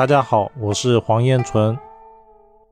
大家好，我是黄彦纯。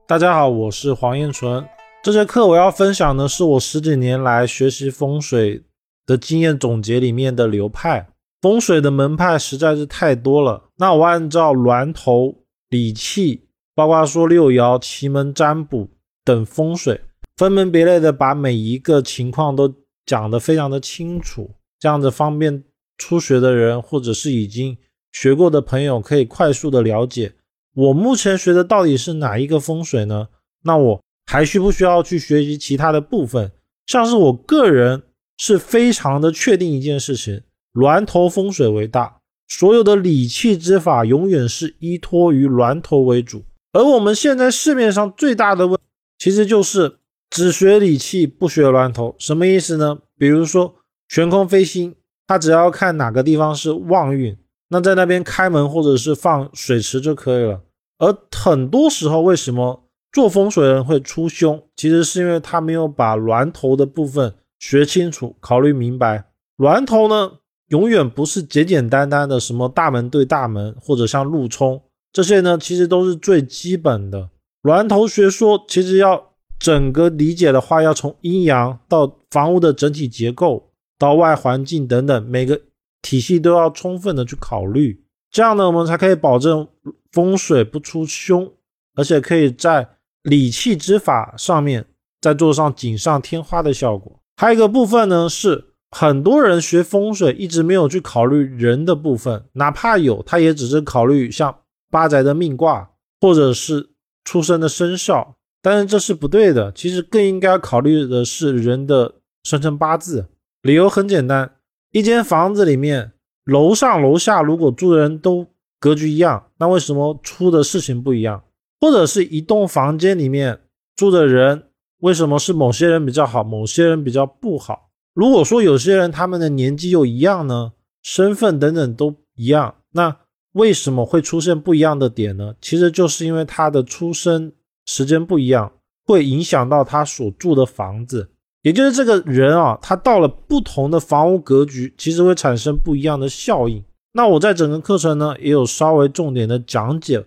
大家好，我是黄彦纯。这节课我要分享的是我十几年来学习风水的经验总结里面的流派。风水的门派实在是太多了。那我按照峦头、理气，包括说六爻、奇门占卜等风水，分门别类的把每一个情况都讲得非常的清楚，这样子方便初学的人或者是已经学过的朋友可以快速的了解我目前学的到底是哪一个风水呢？那我。还需不需要去学习其他的部分？像是我个人是非常的确定一件事情：峦头风水为大，所有的理气之法永远是依托于峦头为主。而我们现在市面上最大的问，其实就是只学理气不学峦头。什么意思呢？比如说悬空飞星，他只要看哪个地方是旺运，那在那边开门或者是放水池就可以了。而很多时候，为什么？做风水的人会出凶，其实是因为他没有把峦头的部分学清楚、考虑明白。峦头呢，永远不是简简单单的什么大门对大门，或者像路冲这些呢，其实都是最基本的。峦头学说其实要整个理解的话，要从阴阳到房屋的整体结构，到外环境等等，每个体系都要充分的去考虑。这样呢，我们才可以保证风水不出凶，而且可以在。理气之法上面再做上锦上添花的效果。还有一个部分呢，是很多人学风水一直没有去考虑人的部分，哪怕有，他也只是考虑像八宅的命卦或者是出生的生肖，但是这是不对的。其实更应该考虑的是人的生辰八字。理由很简单，一间房子里面楼上楼下如果住的人都格局一样，那为什么出的事情不一样？或者是一栋房间里面住的人，为什么是某些人比较好，某些人比较不好？如果说有些人他们的年纪又一样呢，身份等等都一样，那为什么会出现不一样的点呢？其实就是因为他的出生时间不一样，会影响到他所住的房子，也就是这个人啊，他到了不同的房屋格局，其实会产生不一样的效应。那我在整个课程呢，也有稍微重点的讲解。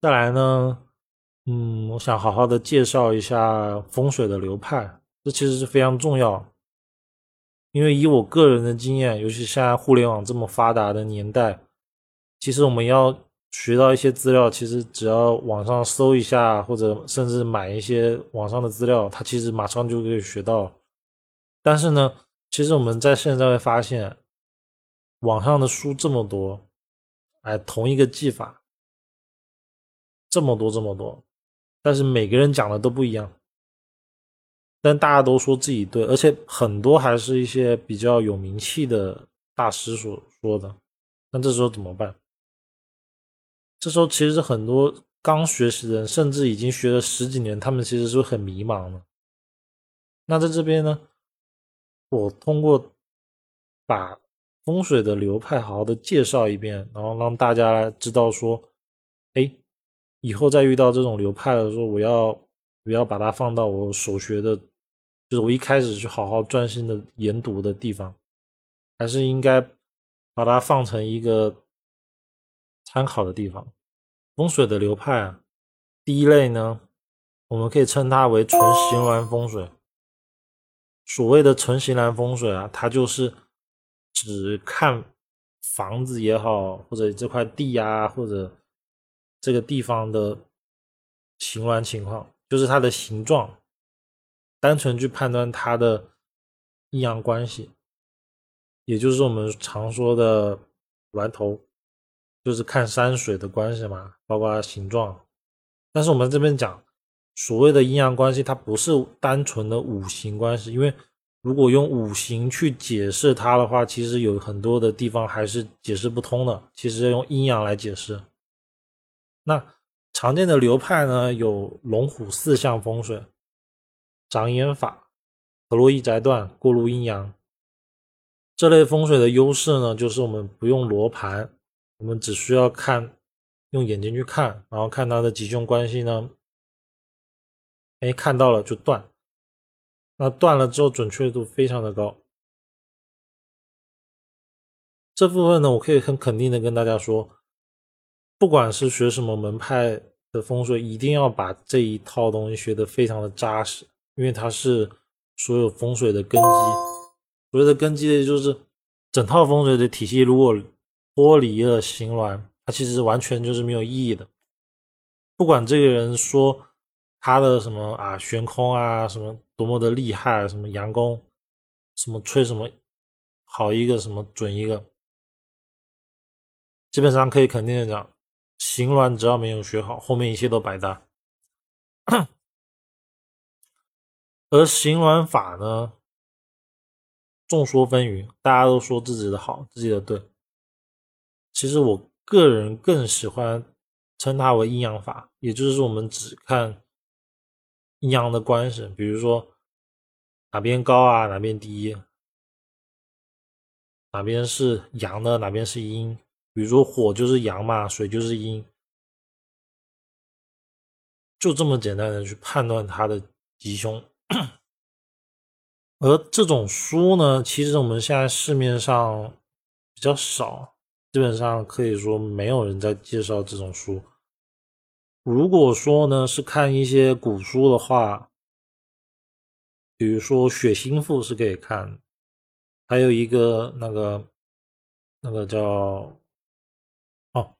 再来呢，嗯，我想好好的介绍一下风水的流派，这其实是非常重要。因为以我个人的经验，尤其现在互联网这么发达的年代，其实我们要学到一些资料，其实只要网上搜一下，或者甚至买一些网上的资料，它其实马上就可以学到。但是呢，其实我们在现在会发现，网上的书这么多，哎，同一个技法。这么多这么多，但是每个人讲的都不一样，但大家都说自己对，而且很多还是一些比较有名气的大师所说的。那这时候怎么办？这时候其实很多刚学习的人，甚至已经学了十几年，他们其实是很迷茫的。那在这边呢，我通过把风水的流派好好的介绍一遍，然后让大家知道说，哎。以后再遇到这种流派的时候，我要我要把它放到我所学的，就是我一开始去好好专心的研读的地方，还是应该把它放成一个参考的地方。风水的流派啊，第一类呢，我们可以称它为纯形峦风水。所谓的纯形峦风水啊，它就是只看房子也好，或者这块地啊，或者。这个地方的形峦情况，就是它的形状，单纯去判断它的阴阳关系，也就是我们常说的峦头，就是看山水的关系嘛，包括形状。但是我们这边讲所谓的阴阳关系，它不是单纯的五行关系，因为如果用五行去解释它的话，其实有很多的地方还是解释不通的。其实要用阴阳来解释。那常见的流派呢，有龙虎四象风水、长眼法、弗洛伊宅断、过路阴阳。这类风水的优势呢，就是我们不用罗盘，我们只需要看，用眼睛去看，然后看它的吉凶关系呢，哎，看到了就断。那断了之后，准确度非常的高。这部分呢，我可以很肯定的跟大家说，不管是学什么门派的风水，一定要把这一套东西学得非常的扎实，因为它是所有风水的根基。所谓的根基，就是整套风水的体系，如果脱离了形峦，它其实完全就是没有意义的。不管这个人说他的什么啊悬空啊，什么多么的厉害，什么阳功，什么吹什么好一个，什么准一个。基本上可以肯定的讲，行峦只要没有学好，后面一切都白搭。而行峦法呢，众说纷纭，大家都说自己的好，自己的对。其实我个人更喜欢称它为阴阳法，也就是我们只看阴阳的关系，比如说哪边高啊，哪边低，哪边是阳的，哪边是阴。比如说火就是阳嘛，水就是阴，就这么简单的去判断它的吉凶。而这种书呢，其实我们现在市面上比较少，基本上可以说没有人在介绍这种书。如果说呢是看一些古书的话，比如说《血腥赋》是可以看，还有一个那个那个叫哦。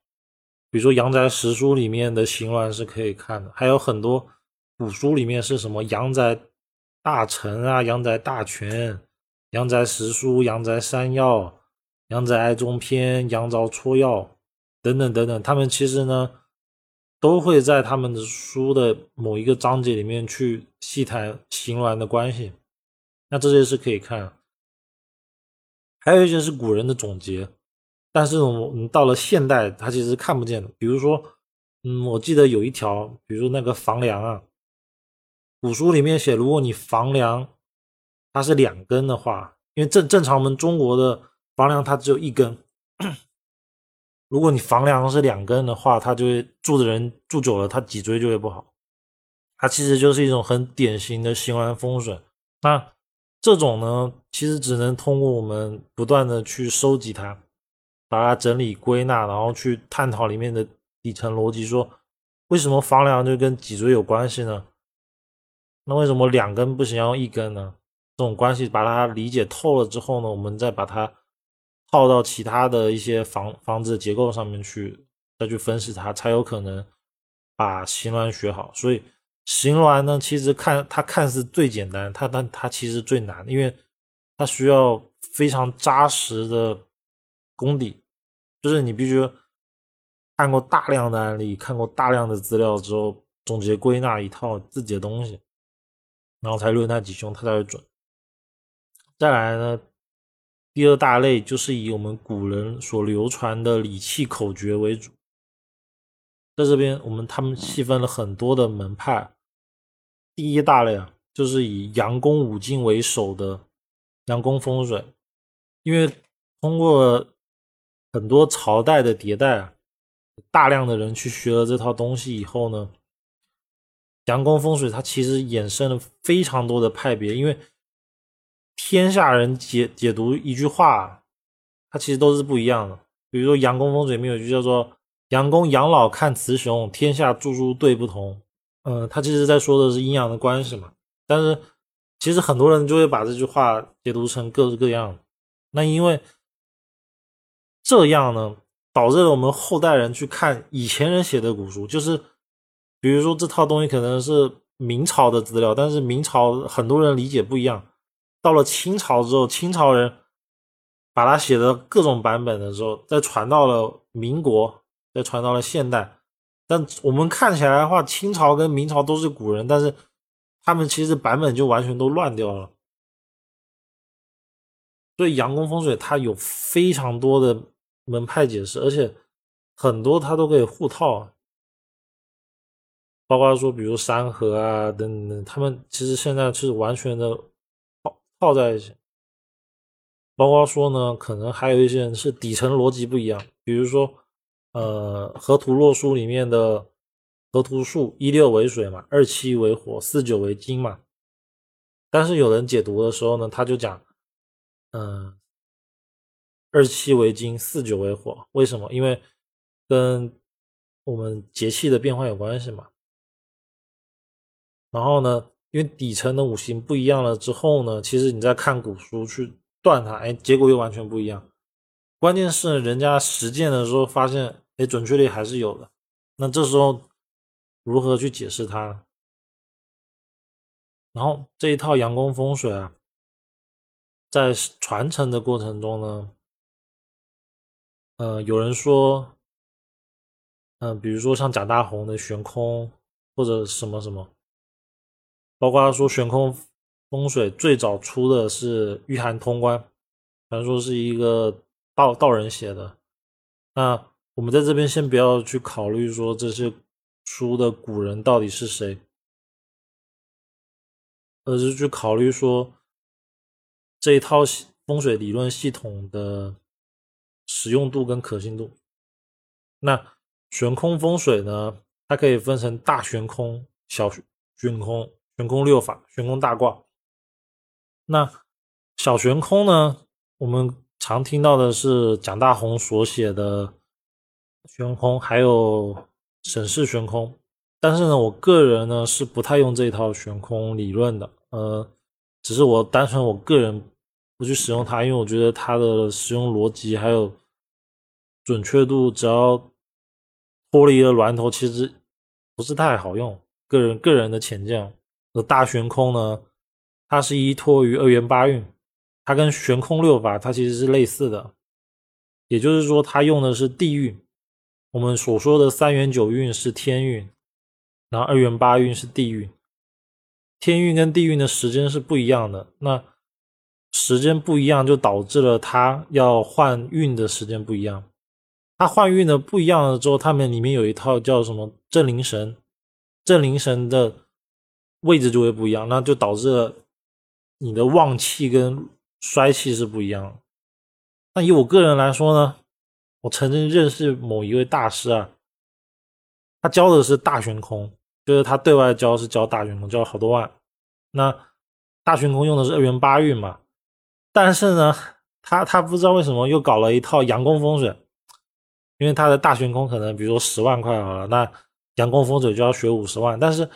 比如说《阳宅十书》里面的形峦是可以看的，还有很多古书里面是什么《阳宅大成》啊，《阳宅大全》、《阳宅十书》、《阳宅三要》、《阳宅哀中篇》、《阳宅撮要》等等等等，他们其实呢都会在他们的书的某一个章节里面去细谈形峦的关系，那这些是可以看。还有一些是古人的总结。但是我们到了现代，它其实看不见的。比如说，嗯，我记得有一条，比如那个房梁啊，古书里面写，如果你房梁它是两根的话，因为正正常我们中国的房梁它只有一根，如果你房梁是两根的话，它就会住的人住久了，他脊椎就会不好。它其实就是一种很典型的形峦风水。那这种呢，其实只能通过我们不断的去收集它。把它整理归纳，然后去探讨里面的底层逻辑，说为什么房梁就跟脊椎有关系呢？那为什么两根不行，要一根呢？这种关系把它理解透了之后呢，我们再把它套到其他的一些房房子结构上面去，再去分析它，才有可能把形峦学好。所以形峦呢，其实看它看似最简单，它但它其实最难，因为它需要非常扎实的功底。就是你必须看过大量的案例，看过大量的资料之后，总结归纳一套自己的东西，然后才论它吉凶，它才会准。再来呢，第二大类就是以我们古人所流传的礼器口诀为主。在这边，我们他们细分了很多的门派。第一大类啊，就是以阳宫五经为首的阳宫风水，因为通过。很多朝代的迭代啊，大量的人去学了这套东西以后呢，阳宫风水它其实衍生了非常多的派别，因为天下人解解读一句话，它其实都是不一样的。比如说杨公风水里面有句叫做“杨公养老看雌雄，天下诸诸对不同”，嗯，他其实在说的是阴阳的关系嘛。但是其实很多人就会把这句话解读成各式各样的，那因为。这样呢，导致了我们后代人去看以前人写的古书，就是比如说这套东西可能是明朝的资料，但是明朝很多人理解不一样。到了清朝之后，清朝人把它写的各种版本的时候，再传到了民国，再传到了现代。但我们看起来的话，清朝跟明朝都是古人，但是他们其实版本就完全都乱掉了。所以阳宫风水它有非常多的。门派解释，而且很多它都可以互套，包括说，比如山河啊等等，他们其实现在是完全的套在一起。包括说呢，可能还有一些人是底层逻辑不一样，比如说，呃，河图洛书里面的河图数一六为水嘛，二七为火，四九为金嘛，但是有人解读的时候呢，他就讲，嗯。二七为金，四九为火。为什么？因为跟我们节气的变化有关系嘛。然后呢，因为底层的五行不一样了之后呢，其实你在看古书去断它，哎，结果又完全不一样。关键是人家实践的时候发现，哎，准确率还是有的。那这时候如何去解释它？然后这一套阳光风水啊，在传承的过程中呢，呃，有人说，嗯，比如说像蒋大红的悬空或者什么什么，包括他说悬空风水最早出的是《御寒通关》，传说是一个。道道人写的，那我们在这边先不要去考虑说这些书的古人到底是谁，而是去考虑说这一套风水理论系统的实用度跟可信度。那悬空风水呢，它可以分成大悬空、小悬空、悬空六法、悬空大卦。那小悬空呢，我们。常听到的是蒋大红所写的悬空，还有沈氏悬空，但是呢，我个人呢是不太用这套悬空理论的，呃，只是我单纯我个人不去使用它，因为我觉得它的使用逻辑还有准确度，只要脱离了峦头，其实不是太好用。个人个人的浅见，而大悬空呢，它是依托于二元八运。它跟悬空六法它其实是类似的，也就是说，它用的是地运。我们所说的三元九运是天运，然后二元八运是地运。天运跟地运的时间是不一样的，那时间不一样就导致了它要换运的时间不一样。它换运的不一样了之后，他们里面有一套叫什么正灵神，正灵神的位置就会不一样，那就导致你的旺气跟。衰气是不一样。那以我个人来说呢，我曾经认识某一位大师啊，他教的是大悬空，就是他对外教是教大悬空，教了好多万。那大悬空用的是二元八运嘛，但是呢，他他不知道为什么又搞了一套阳宫风水，因为他的大悬空可能比如说十万块好了，那阳宫风水就要学五十万，但是。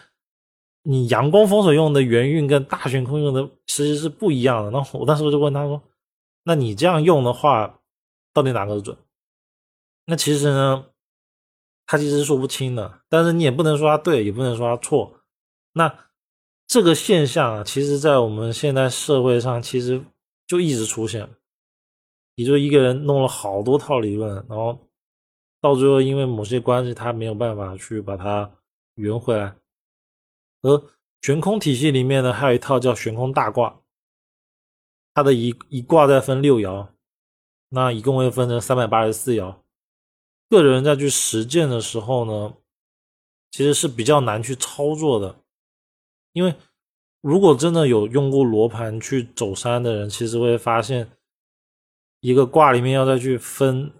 你阳光风水用的元运跟大悬空用的其实是不一样的。那 我当时就问他说：“那你这样用的话，到底哪个准？”那其实呢，他其实说不清的。但是你也不能说他对，也不能说他错。那这个现象啊，其实在我们现在社会上其实就一直出现。也就一个人弄了好多套理论，然后到最后因为某些关系，他没有办法去把它圆回来。而悬空体系里面呢，还有一套叫悬空大卦，它的一一卦再分六爻，那一共会分成三百八十四爻。个人在去实践的时候呢，其实是比较难去操作的，因为如果真的有用过罗盘去走山的人，其实会发现，一个卦里面要再去分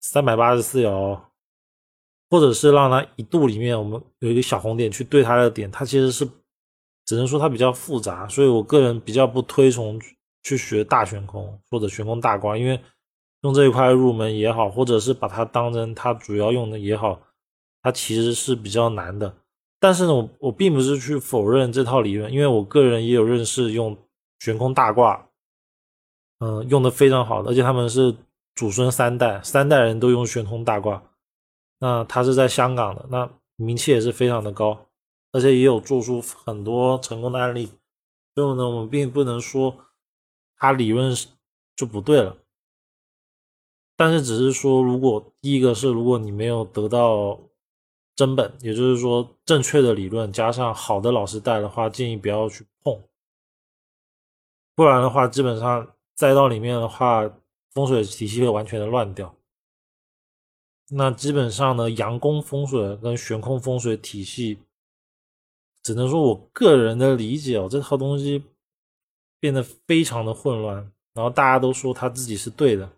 三百八十四爻。或者是让它一度里面我们有一个小红点去对它的点，它其实是只能说它比较复杂，所以我个人比较不推崇去学大悬空或者悬空大挂，因为用这一块入门也好，或者是把它当成它主要用的也好，它其实是比较难的。但是呢，我我并不是去否认这套理论，因为我个人也有认识用悬空大挂，嗯，用的非常好的，而且他们是祖孙三代，三代人都用悬空大挂。那他是在香港的，那名气也是非常的高，而且也有做出很多成功的案例。所以呢，我们并不能说他理论就不对了，但是只是说，如果第一个是如果你没有得到真本，也就是说正确的理论加上好的老师带的话，建议不要去碰，不然的话，基本上栽到里面的话，风水体系会完全的乱掉。那基本上呢，阳宫风水跟悬空风水体系，只能说我个人的理解哦，这套东西变得非常的混乱，然后大家都说他自己是对的，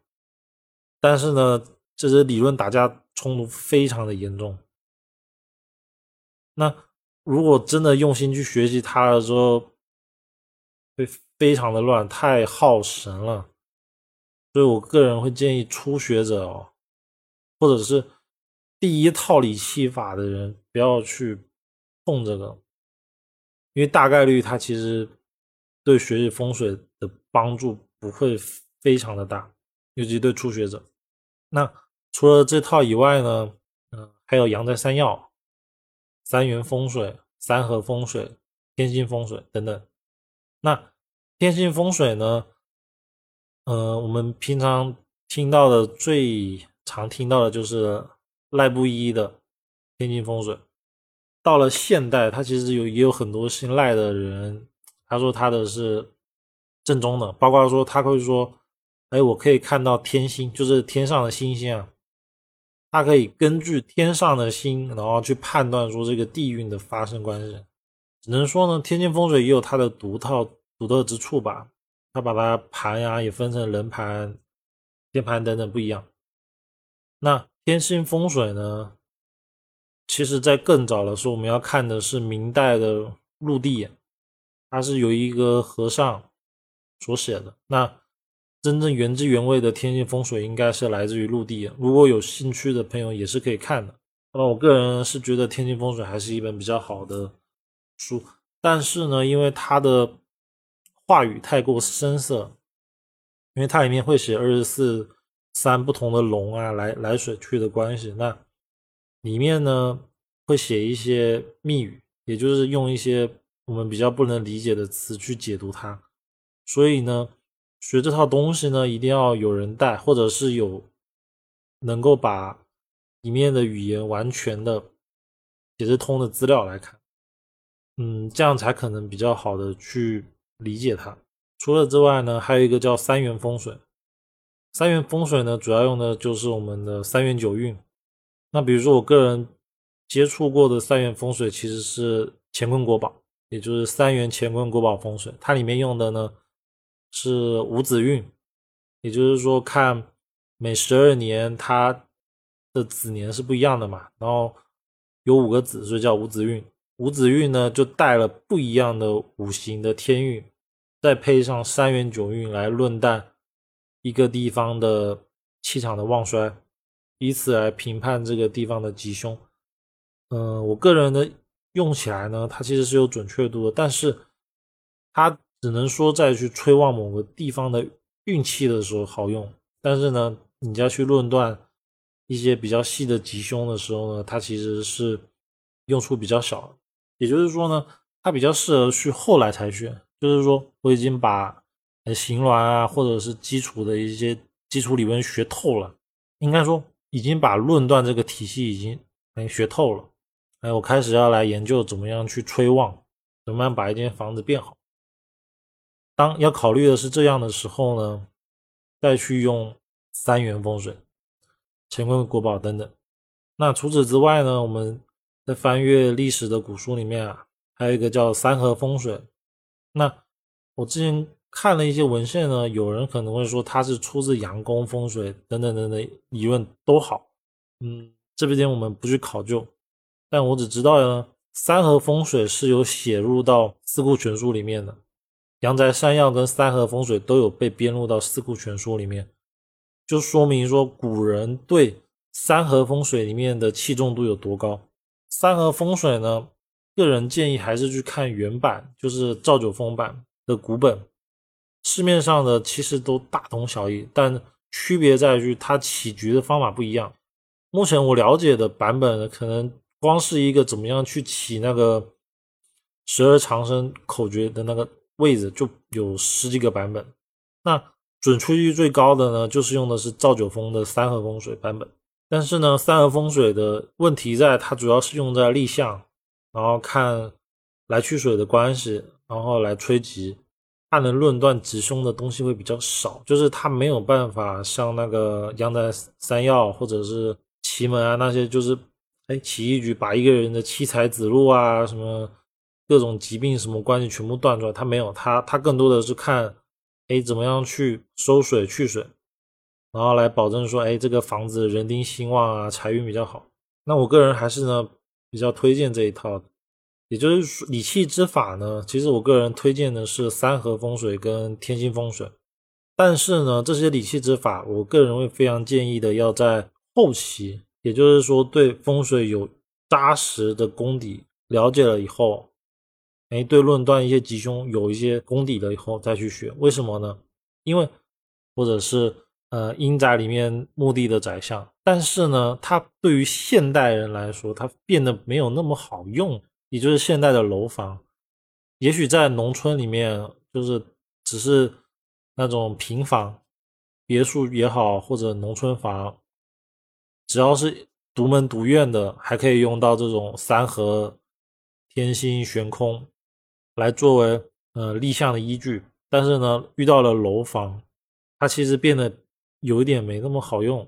但是呢，这些理论打架冲突非常的严重。那如果真的用心去学习它的时候，会非常的乱，太耗神了。所以我个人会建议初学者哦，或者是第一套理气法的人不要去碰这个，因为大概率他其实对学习风水的帮助不会非常的大，尤其对初学者。那除了这套以外呢，嗯，还有阳宅三要、三元风水、三合风水、天星风水等等。那天星风水呢？呃，我们平常听到的最常听到的就是赖布衣的天津风水。到了现代，他其实有也有很多姓赖的人，他说他的是正宗的，包括说他会说，哎，我可以看到天星，就是天上的星星啊，他可以根据天上的星，然后去判断说这个地运的发生关系。只能说呢，天津风水也有它的独套独特之处吧。他把它盘呀也分成人盘、天盘等等不一样。那天星风水呢？其实，在更早的时候，我们要看的是明代的陆地，它是由一个和尚所写的。那真正原汁原味的天星风水，应该是来自于陆地。如果有兴趣的朋友，也是可以看的。那么，我个人是觉得天星风水还是一本比较好的书，但是呢，因为它的话语太过深色，因为它里面会写二十四三不同的龙啊，来来水去的关系。那里面呢会写一些密语，也就是用一些我们比较不能理解的词去解读它。所以呢，学这套东西呢，一定要有人带，或者是有能够把里面的语言完全的解释通的资料来看，嗯，这样才可能比较好的去。理解它。除了之外呢，还有一个叫三元风水。三元风水呢，主要用的就是我们的三元九运。那比如说我个人接触过的三元风水，其实是乾坤国宝，也就是三元乾坤国宝风水。它里面用的呢是五子运，也就是说看每十二年它的子年是不一样的嘛，然后有五个子，所以叫五子运。五子运呢，就带了不一样的五行的天运，再配上三元九运来论断一个地方的气场的旺衰，以此来评判这个地方的吉凶。嗯，我个人的用起来呢，它其实是有准确度的，但是它只能说在去催旺某个地方的运气的时候好用，但是呢，你要去论断一些比较细的吉凶的时候呢，它其实是用处比较小。也就是说呢，它比较适合去后来才选。就是说，我已经把形峦啊，或者是基础的一些基础理论学透了，应该说已经把论断这个体系已经哎学透了。哎，我开始要来研究怎么样去催旺，怎么样把一间房子变好。当要考虑的是这样的时候呢，再去用三元风水、乾坤国宝等等。那除此之外呢，我们。在翻阅历史的古书里面啊，还有一个叫三合风水。那我之前看了一些文献呢，有人可能会说它是出自阳宫风水等等等等疑问都好，嗯，这边我们不去考究。但我只知道呢，三合风水是有写入到四库全书里面的，阳宅三要跟三合风水都有被编入到四库全书里面，就说明说古人对三合风水里面的器重度有多高。三合风水呢，个人建议还是去看原版，就是赵九峰版的古本。市面上的其实都大同小异，但区别在于它起局的方法不一样。目前我了解的版本，可能光是一个怎么样去起那个十二长生口诀的那个位置，就有十几个版本。那准确率最高的呢，就是用的是赵九峰的三合风水版本。但是呢，三合风水的问题在它主要是用在立项，然后看来去水的关系，然后来吹吉，它能论断吉凶的东西会比较少，就是它没有办法像那个阳宅三要或者是奇门啊那些，就是哎起一局把一个人的七财子路啊什么各种疾病什么关系全部断出来，它没有，它它更多的是看哎怎么样去收水去水。然后来保证说，哎，这个房子人丁兴旺啊，财运比较好。那我个人还是呢比较推荐这一套的，也就是说理气之法呢。其实我个人推荐的是三合风水跟天星风水。但是呢，这些理气之法，我个人会非常建议的，要在后期，也就是说对风水有扎实的功底了解了以后，哎，对论断一些吉凶有一些功底了以后再去学。为什么呢？因为或者是呃阴宅里面墓地的宅相，但是呢，它对于现代人来说，它变得没有那么好用，也就是现代的楼房，也许在农村里面就是只是。那种平房、别墅也好，或者农村房，只要是独门独院的，还可以用到这种三合、天心、悬空来作为呃立项的依据。但是呢，遇到了楼房，它其实变得有一点没那么好用，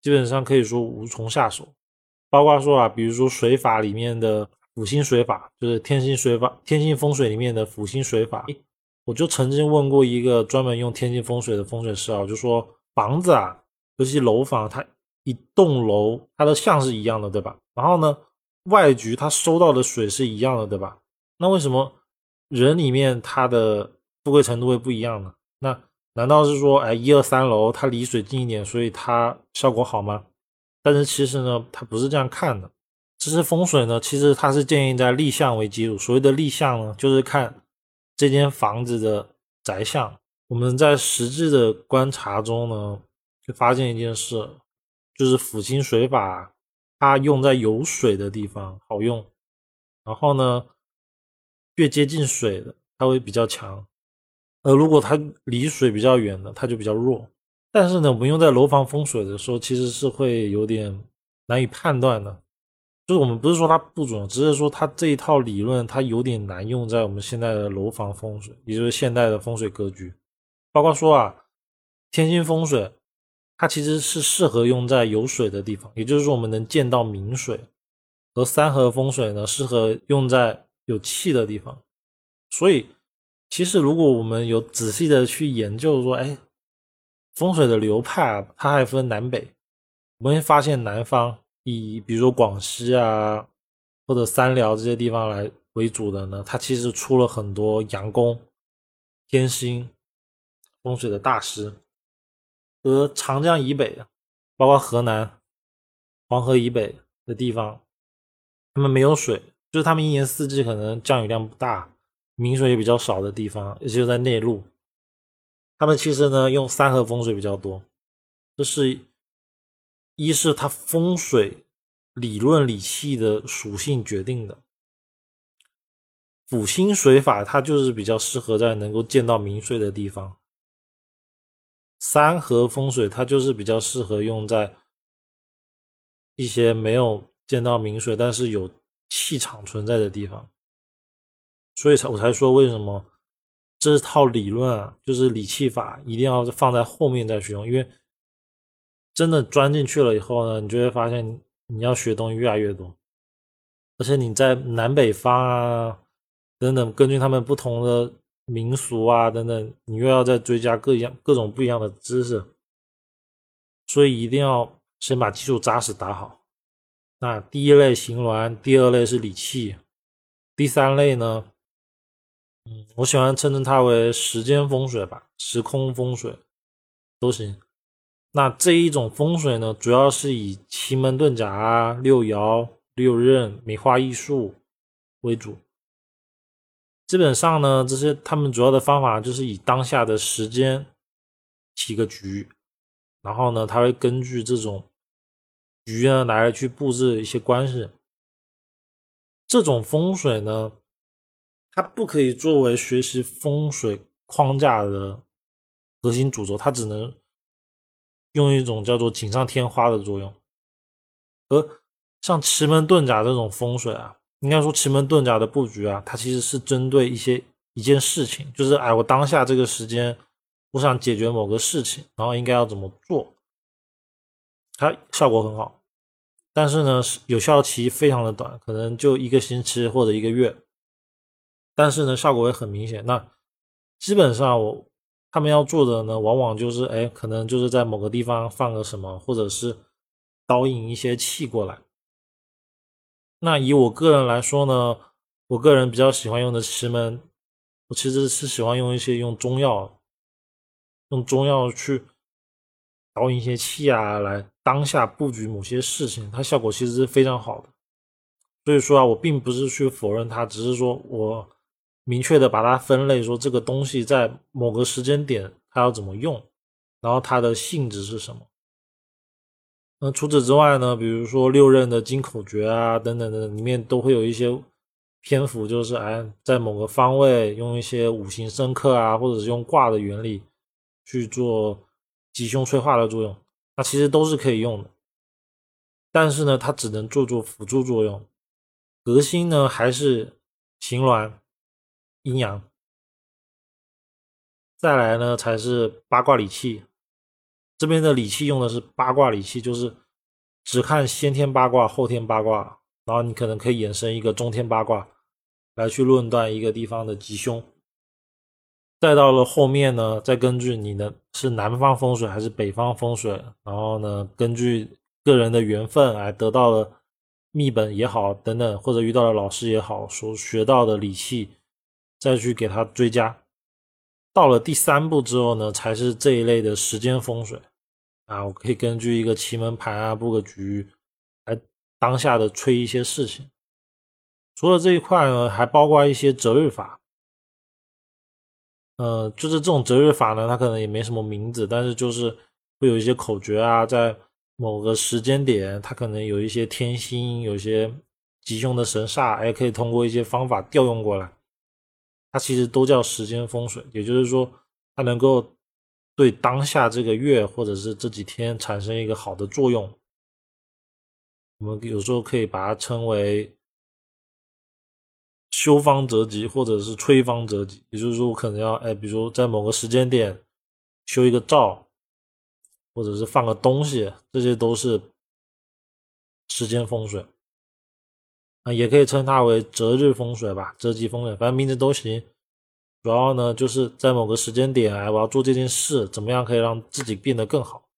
基本上可以说无从下手。包括说啊，比如说水法里面的辅星水法，就是天星水法、天星风水里面的辅星水法。我就曾经问过一个专门用天星风水的风水师啊，就说房子啊，尤其楼房，它一栋楼它的像是一样的，对吧？然后呢，外局它收到的水是一样的，对吧？那为什么人里面它的富贵程度会不一样呢？那难道是说，哎，一二三楼它离水近一点，所以它效果好吗？但是其实呢，它不是这样看的。其实风水呢，其实它是建议在立项为基础。所谓的立项呢，就是看。这间房子的宅相，我们在实质的观察中呢，就发现一件事，就是辅星水法，它用在有水的地方好用，然后呢，越接近水的，它会比较强，而如果它离水比较远的，它就比较弱。但是呢，我们用在楼房风水的时候，其实是会有点难以判断的。就是我们不是说它不准，只是说它这一套理论它有点难用在我们现在的楼房风水，也就是现代的风水格局。包括说啊，天星风水它其实是适合用在有水的地方，也就是说我们能见到明水；而三合风水呢，适合用在有气的地方。所以，其实如果我们有仔细的去研究说，哎，风水的流派啊，它还分南北，我们会发现南方。以比如说广西啊，或者三辽这些地方来为主的呢，它其实出了很多阳宫、天星风水的大师。而长江以北，包括河南、黄河以北的地方，他们没有水，就是他们一年四季可能降雨量不大，明水也比较少的地方，也就在内陆，他们其实呢用三合风水比较多，这是。一是它风水理论理气的属性决定的，辅星水法它就是比较适合在能够见到明水的地方，三合风水它就是比较适合用在一些没有见到明水但是有气场存在的地方，所以才我才说为什么这套理论啊，就是理气法一定要放在后面再去用，因为。真的钻进去了以后呢，你就会发现你要学东西越来越多，而且你在南北方啊等等，根据他们不同的民俗啊等等，你又要再追加各样各种不一样的知识，所以一定要先把基础扎实打好。那第一类行峦，第二类是理气，第三类呢，嗯，我喜欢称之它为时间风水吧，时空风水都行。那这一种风水呢，主要是以奇门遁甲啊、六爻、六壬、梅花易数为主。基本上呢，这些他们主要的方法就是以当下的时间起个局，然后呢，他会根据这种局呢来去布置一些关系。这种风水呢，它不可以作为学习风水框架的核心主轴，它只能。用一种叫做锦上添花的作用，而像奇门遁甲这种风水啊，应该说奇门遁甲的布局啊，它其实是针对一些一件事情，就是哎，我当下这个时间，我想解决某个事情，然后应该要怎么做，它效果很好，但是呢，有效期非常的短，可能就一个星期或者一个月，但是呢，效果也很明显。那基本上我。他们要做的呢，往往就是，哎，可能就是在某个地方放个什么，或者是导引一些气过来。那以我个人来说呢，我个人比较喜欢用的奇门，我其实是喜欢用一些用中药用中药去导引一些气啊，来当下布局某些事情，它效果其实是非常好的。所以说啊，我并不是去否认它，只是说我明确的把它分类，说这个东西在某个时间点它要怎么用，然后它的性质是什么。那除此之外呢，比如说六壬的金口诀啊，等等等等，里面都会有一些篇幅，就是哎，在某个方位用一些五行生克啊，或者是用卦的原理去做吉凶催化的作用，那其实都是可以用的。但是呢，它只能做做辅助作用，核心呢还是形峦、阴阳。再来呢，才是八卦理气。这边的理气用的是八卦理气，就是只看先天八卦、后天八卦，然后你可能可以衍生一个中天八卦来去论断一个地方的吉凶。再到了后面呢，再根据你的是南方风水还是北方风水，然后呢，根据个人的缘分来得到了秘本也好等等，或者遇到了老师也好，所学到的理气，再去给他追加。到了第三步之后呢，才是这一类的时间风水啊，我可以根据一个奇门盘啊布个局，来当下的催一些事情。除了这一块呢，还包括一些择日法。呃，就是这种择日法呢，它可能也没什么名字，但是就是会有一些口诀啊，在某个时间点，它可能有一些天星，有一些吉凶的神煞，哎，可以通过一些方法调用过来。它其实都叫时间风水，也就是说，它能够对当下这个月或者是这几天产生一个好的作用。我们有时候可以把它称为修方择吉，或者是催方择吉。也就是说，我可能要哎，比如在某个时间点修一个灶，或者是放个东西，这些都是时间风水。啊，也可以称它为择日风水吧，择吉风水，反正名字都行。主要呢，就是在某个时间点，哎，我要做这件事，怎么样可以让自己变得更好？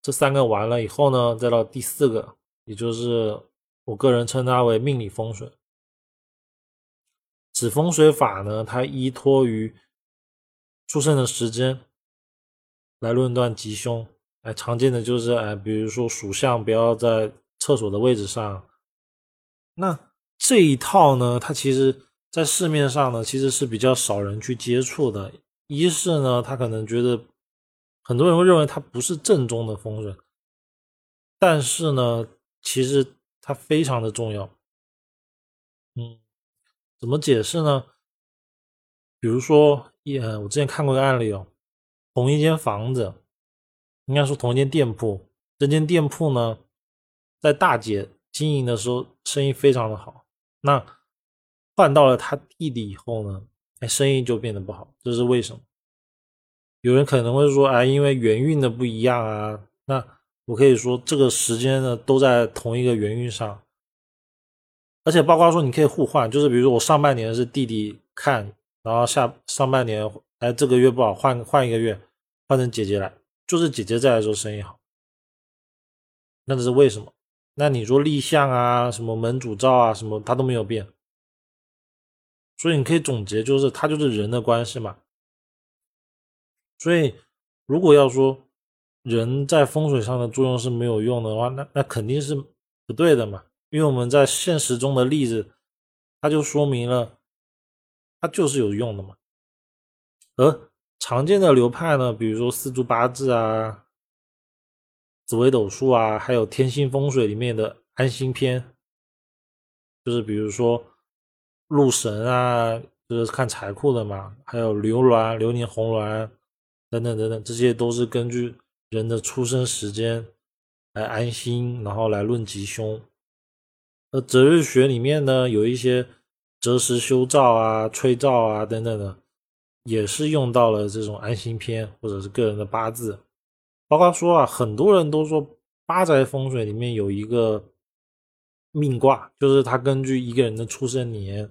这三个完了以后呢，再到第四个，也就是我个人称它为命理风水。指风水法呢，它依托于出生的时间来论断吉凶。哎，常见的就是哎，比如说属相不要在厕所的位置上。那这一套呢，它其实，在市面上呢，其实是比较少人去接触的。一是呢，他可能觉得很多人会认为它不是正宗的风水，但是呢，其实它非常的重要。嗯，怎么解释呢？比如说，一我之前看过个案例哦，同一间房子，应该说同一间店铺，这间店铺呢，在大街。经营的时候生意非常的好，那换到了他弟弟以后呢，哎，生意就变得不好，这是为什么？有人可能会说，哎，因为元运的不一样啊。那我可以说，这个时间呢都在同一个元运上，而且包括说你可以互换，就是比如说我上半年是弟弟看，然后下上半年，哎，这个月不好，换换一个月，换成姐姐来，就是姐姐在的时候生意好，那这是为什么？那你说立项啊，什么门主照啊，什么它都没有变，所以你可以总结，就是它就是人的关系嘛。所以如果要说人在风水上的作用是没有用的话，那那肯定是不对的嘛。因为我们在现实中的例子，它就说明了它就是有用的嘛。而常见的流派呢，比如说四柱八字啊。紫微斗数啊，还有天星风水里面的安心篇，就是比如说禄神啊，就是看财库的嘛，还有流鸾、流年红鸾等等等等，这些都是根据人的出生时间来安心，然后来论吉凶。而择日学里面呢，有一些择时修造啊、催造啊等等的，也是用到了这种安心篇或者是个人的八字。包括说啊，很多人都说八宅风水里面有一个命卦，就是他根据一个人的出生年，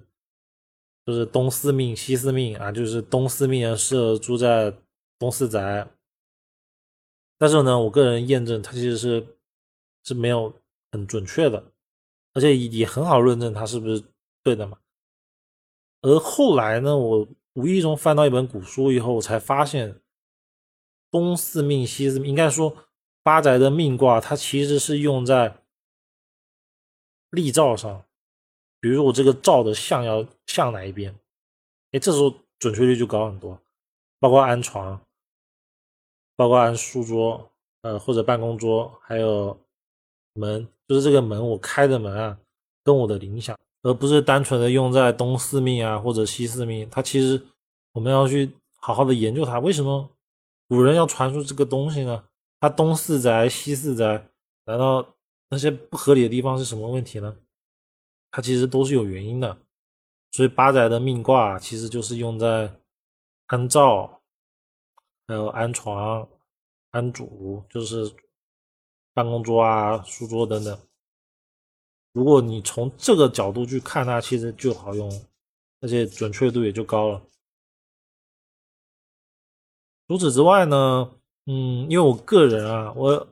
就是东四命、西四命啊，就是东四命人适合住在东四宅。但是呢，我个人验证，它其实是是没有很准确的，而且也很好论证它是不是对的嘛。而后来呢，我无意中翻到一本古书以后，我才发现东四命西四命，应该说八宅的命卦，它其实是用在立兆上。比如我这个灶的向要向哪一边，哎，这时候准确率就高很多。包括安床，包括安书桌，呃，或者办公桌，还有门，就是这个门我开的门啊，跟我的影响，而不是单纯的用在东四命啊或者西四命。它其实我们要去好好的研究它，为什么古人要传出这个东西呢？它东四宅西四宅，难道那些不合理的地方是什么问题呢？它其实都是有原因的，所以八宅的命卦其实就是用在安灶，还有安床、安主，就是办公桌啊、书桌等等。如果你从这个角度去看它，其实就好用，而且准确度也就高了。除此之外呢，嗯，因为我个人啊，我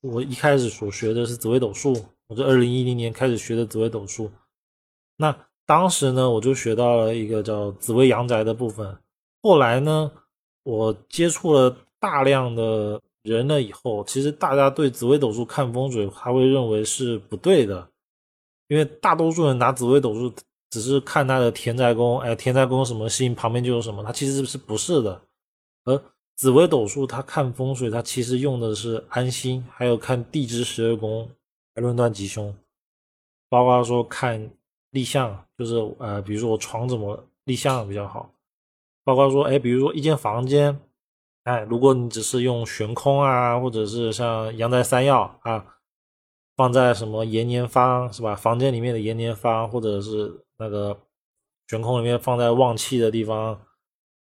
我一开始所学的是紫微斗数。我是二零一零年开始学的紫微斗数，那当时呢，我就学到了一个叫紫微阳宅的部分。后来呢，我接触了大量的人了以后，其实大家对紫微斗数看风水，还会认为是不对的，因为大多数人拿紫微斗数只是看他的田宅宫，哎，田宅宫什么星旁边就有什么，它其实是不是的。而紫微斗数它看风水，它其实用的是安心，还有看地支十二宫。来论断吉凶，包括说看立项，就是呃，比如说我床怎么立项比较好，包括说，哎，比如说一间房间，哎，如果你只是用悬空啊，或者是像阳宅三要啊，放在什么延年方是吧？房间里面的延年方，或者是那个悬空里面放在旺气的地方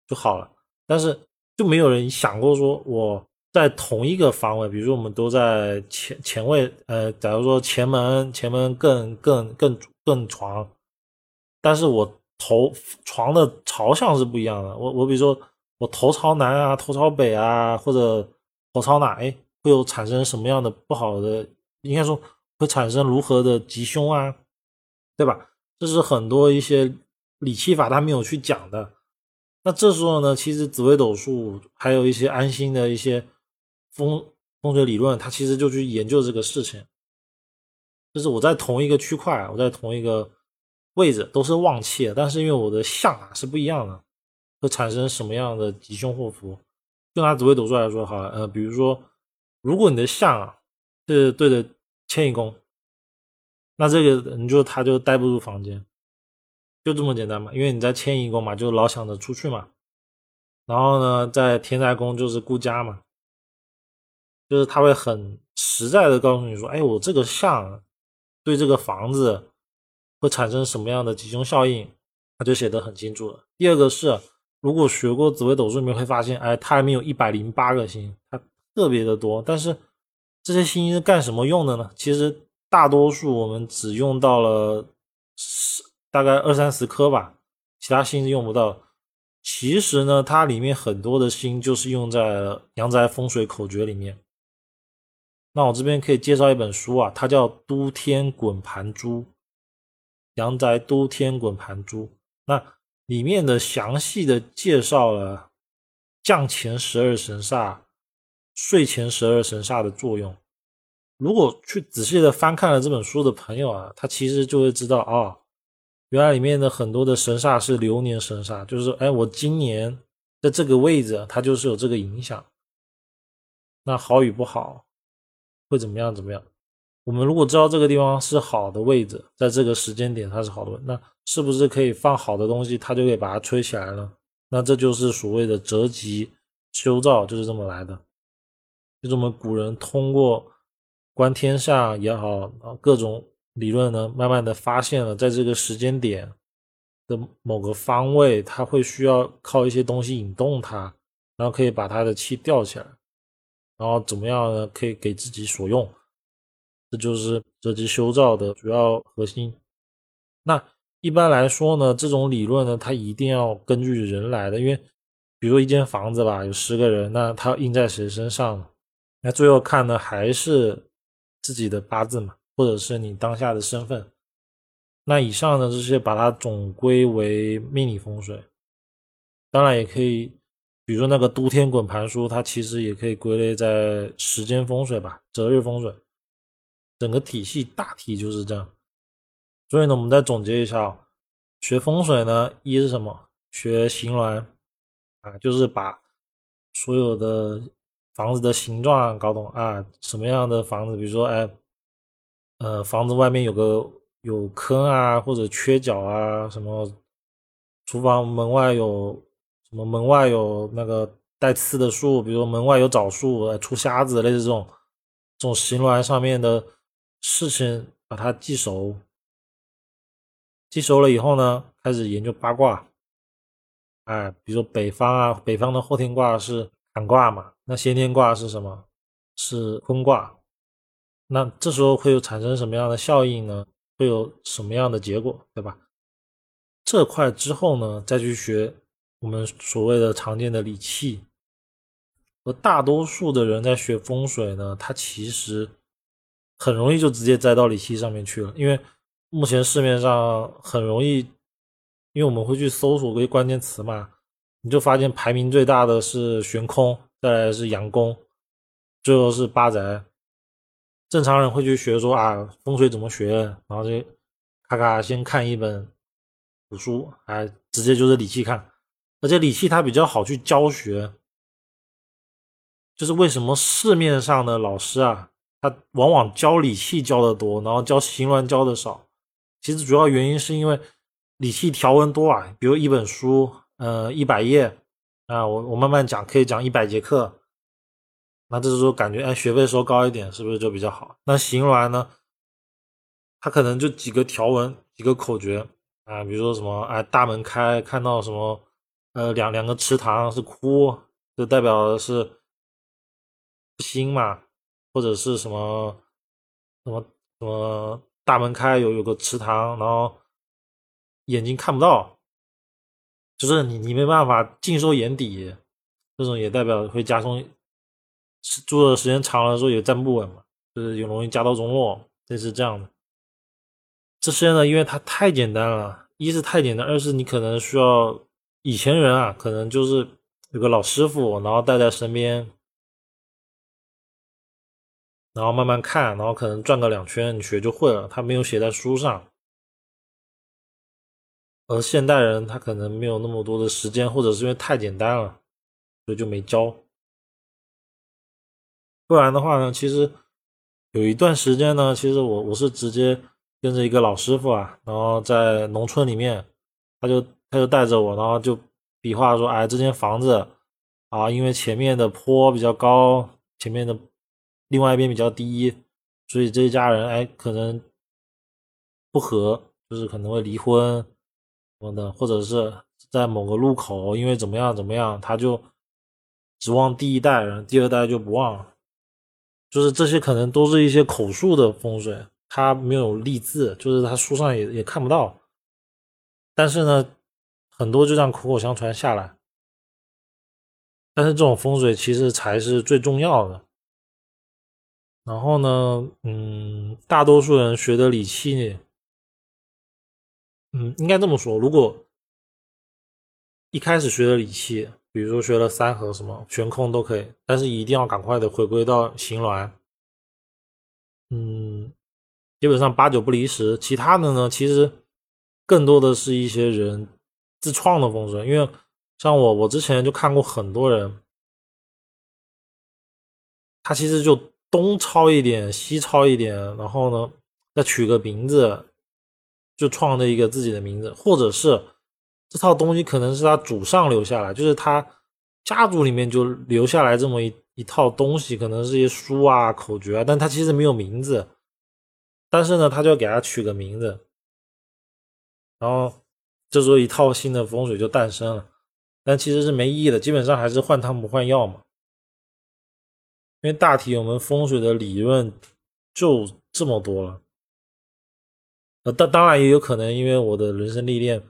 就好了，但是就没有人想过说我。在同一个方位，比如说我们都在前前位，呃，假如说前门前门更更更更床，但是我头床的朝向是不一样的。我我比如说我头朝南啊，头朝北啊，或者头朝哪，哎，会有产生什么样的不好的？应该说会产生如何的吉凶啊，对吧？这是很多一些理气法他没有去讲的。那这时候呢，其实紫微斗数还有一些安心的一些。风风水理论，它其实就去研究这个事情，就是我在同一个区块，我在同一个位置都是旺气，但是因为我的相啊是不一样的，会产生什么样的吉凶祸福？就拿紫微斗数来说，好，呃，比如说，如果你的相啊是对着迁移宫，那这个你就他就待不住房间，就这么简单嘛，因为你在迁移宫嘛，就老想着出去嘛，然后呢，在天灾宫就是顾家嘛。就是他会很实在的告诉你说，哎，我这个相对这个房子会产生什么样的吉凶效应，他就写的很清楚了。第二个是，如果学过紫微斗数，你会发现，哎，它里面有一百零八个星，它特别的多。但是这些星是干什么用的呢？其实大多数我们只用到了大概二三十颗吧，其他星是用不到。其实呢，它里面很多的星就是用在阳宅风水口诀里面。那我这边可以介绍一本书啊，它叫《都天滚盘珠》，阳宅都天滚盘珠。那里面的详细的介绍了降前十二神煞、睡前十二神煞的作用。如果去仔细的翻看了这本书的朋友啊，他其实就会知道啊，原来里面的很多的神煞是流年神煞，就是，哎，我今年在这个位置，它就是有这个影响。那好与不好。会怎么样？怎么样？我们如果知道这个地方是好的位置，在这个时间点它是好的，那是不是可以放好的东西，它就可以把它吹起来呢？那这就是所谓的择吉修造，就是这么来的。就是我们古人通过观天象也好，各种理论呢，慢慢的发现了，在这个时间点的某个方位，它会需要靠一些东西引动它，然后可以把它的气吊起来。然后怎么样呢？可以给自己所用，这就是择吉修造的主要核心。那一般来说呢，这种理论呢，它一定要根据人来的，因为比如一间房子吧，有十个人，那它印在谁身上？那最后看的还是自己的八字嘛，或者是你当下的身份。那以上的这些，把它总归为命理风水。当然也可以，比如说那个都天滚盘书，它其实也可以归类在时间风水吧，择日风水，整个体系大体就是这样。所以呢，我们再总结一下啊，学风水呢，一是什么？学形峦啊，就是把所有的房子的形状搞懂啊，什么样的房子，比如说哎，呃，房子外面有个有坑啊，或者缺角啊，什么厨房门外有。什么门外有那个带刺的树，比如门外有枣树，出瞎子，类似这种这种形峦上面的事情，把它记熟。记熟了以后呢，开始研究八卦。哎，比如说北方啊，北方的后天卦是坎卦嘛，那先天卦是什么？是坤卦。那这时候会有产生什么样的效应呢？会有什么样的结果，对吧？这块之后呢，再去学。我们所谓的常见的理气，而大多数的人在学风水呢，他其实很容易就直接栽到理气上面去了。因为目前市面上很容易，因为我们会去搜索个关键词嘛，你就发现排名最大的是悬空，再来是阳宫，最后是八宅。正常人会去学说啊，风水怎么学，然后就咔咔先看一本古书，哎，直接就是理气看。而且理气它比较好去教学，就是为什么市面上的老师啊，他往往教理气教的多，然后教形峦教的少。其实主要原因是因为理气条文多啊，比如一本书，呃，一百页啊，我我慢慢讲，可以讲一百节课。那这时候感觉，哎，学费收高一点，是不是就比较好？那形峦呢，它可能就几个条文，几个口诀啊，比如说什么，哎，大门开，看到什么。呃，两两个池塘是枯，就代表的是心嘛，或者是什么什么什么大门开有有个池塘，然后眼睛看不到，就是你你没办法尽收眼底，这种也代表会加重是住的时间长了之后也站不稳嘛，就是也容易家道中落，类似这样的。这些呢，因为它太简单了，一是太简单，二是你可能需要。以前人啊，可能就是有个老师傅，然后带在身边，然后慢慢看，然后可能转个两圈，你学就会了。他没有写在书上，而现代人他可能没有那么多的时间，或者是因为太简单了，所以就没教。不然的话呢，其实有一段时间呢，其实我我是直接跟着一个老师傅啊，然后在农村里面，他就。他就带着我，然后就比划说：“哎，这间房子啊，因为前面的坡比较高，前面的另外一边比较低，所以这一家人哎可能不和，就是可能会离婚什么的，或者是在某个路口，因为怎么样怎么样，他就指望第一代人，第二代就不忘，就是这些可能都是一些口述的风水，他没有立字，就是他书上也也看不到，但是呢。”很多就这样口口相传下来，但是这种风水其实才是最重要的。然后呢，嗯，大多数人学的理气，嗯，应该这么说：如果一开始学的理气，比如说学了三合什么悬空都可以，但是一定要赶快的回归到形峦，嗯，基本上八九不离十。其他的呢，其实更多的是一些人。自创的风水，因为像我，我之前就看过很多人，他其实就东抄一点，西抄一点，然后呢，再取个名字，就创了一个自己的名字，或者是这套东西可能是他祖上留下来，就是他家族里面就留下来这么一一套东西，可能是一些书啊、口诀啊，但他其实没有名字，但是呢，他就要给他取个名字，然后。这时候一套新的风水就诞生了，但其实是没意义的，基本上还是换汤不换药嘛。因为大体我们风水的理论就这么多了，呃，当当然也有可能因为我的人生历练，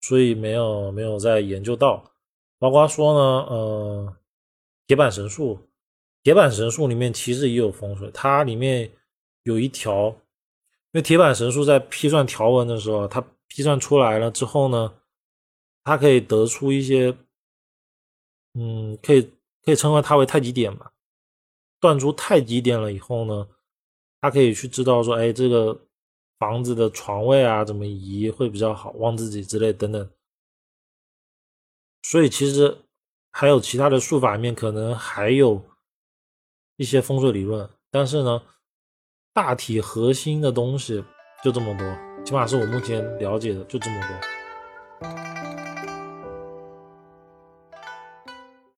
所以没有没有再研究到。包括说呢，呃，铁板神术，铁板神术里面其实也有风水，它里面有一条，因为铁板神术在批算条文的时候，它。批算出来了之后呢，它可以得出一些嗯，可以可以称为它为太极点嘛。断出太极点了以后呢，他可以去知道说，哎，这个房子的床位啊怎么移会比较好，旺自己之类等等。所以其实还有其他的术法面可能还有一些风水理论，但是呢，大体核心的东西就这么多，起码是我目前了解的就这么多。